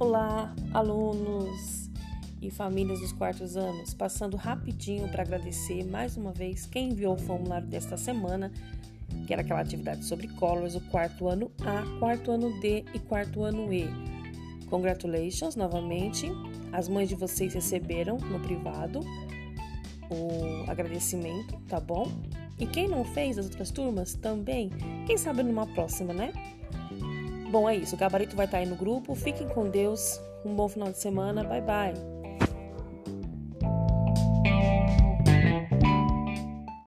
Olá, alunos e famílias dos quartos anos, passando rapidinho para agradecer mais uma vez quem enviou o formulário desta semana, que era aquela atividade sobre colors, o quarto ano A, quarto ano D e quarto ano E. Congratulations novamente, as mães de vocês receberam no privado o agradecimento, tá bom? E quem não fez as outras turmas também, quem sabe numa próxima, né? Bom, é isso. O gabarito vai estar aí no grupo. Fiquem com Deus. Um bom final de semana. Bye, bye.